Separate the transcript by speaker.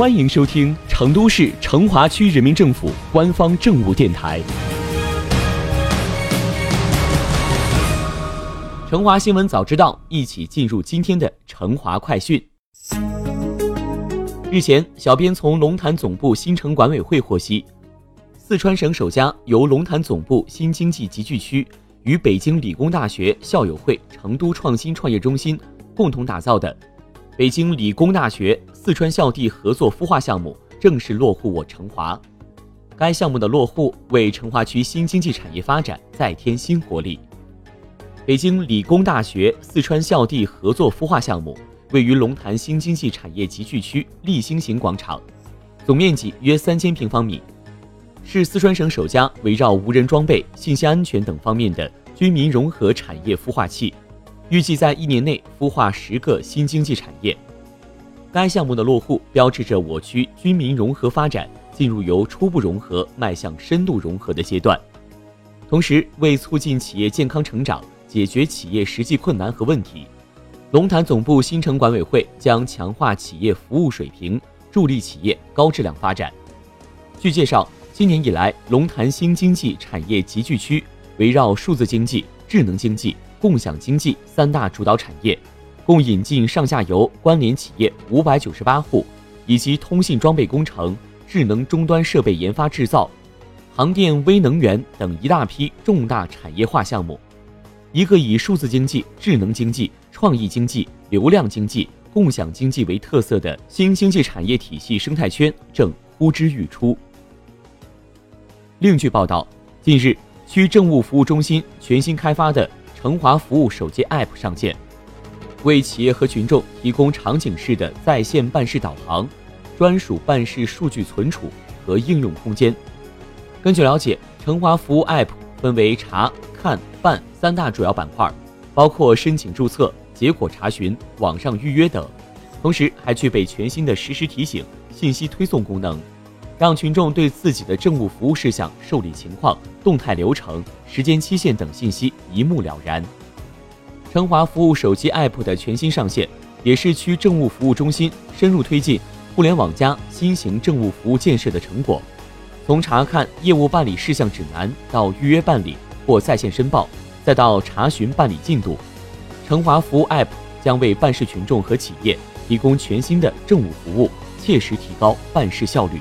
Speaker 1: 欢迎收听成都市成华区人民政府官方政务电台《成华新闻早知道》，一起进入今天的成华快讯。日前，小编从龙潭总部新城管委会获悉，四川省首家由龙潭总部新经济集聚区与北京理工大学校友会成都创新创业中心共同打造的。北京理工大学四川校地合作孵化项目正式落户我成华，该项目的落户为成华区新经济产业发展再添新活力。北京理工大学四川校地合作孵化项目位于龙潭新经济产业集聚区立新型广场，总面积约三千平方米，是四川省首家围绕无人装备、信息安全等方面的军民融合产业孵化器。预计在一年内孵化十个新经济产业。该项目的落户标志着我区军民融合发展进入由初步融合迈向深度融合的阶段。同时，为促进企业健康成长，解决企业实际困难和问题，龙潭总部新城管委会将强化企业服务水平，助力企业高质量发展。据介绍，今年以来，龙潭新经济产业集聚区围绕数字经济、智能经济。共享经济三大主导产业，共引进上下游关联企业五百九十八户，以及通信装备工程、智能终端设备研发制造、航电微能源等一大批重大产业化项目。一个以数字经济、智能经济、创意经济、流量经济、共享经济为特色的新经济产业体系生态圈正呼之欲出。另据报道，近日区政务服务中心全新开发的。成华服务手机 App 上线，为企业和群众提供场景式的在线办事导航、专属办事数据存储和应用空间。根据了解，成华服务 App 分为查、看、办三大主要板块，包括申请注册、结果查询、网上预约等，同时还具备全新的实时提醒、信息推送功能。让群众对自己的政务服务事项受理情况、动态流程、时间期限等信息一目了然。成华服务手机 App 的全新上线，也是区政务服务中心深入推进“互联网加”新型政务服务建设的成果。从查看业务办理事项指南到预约办理或在线申报，再到查询办理进度，成华服务 App 将为办事群众和企业提供全新的政务服务，切实提高办事效率。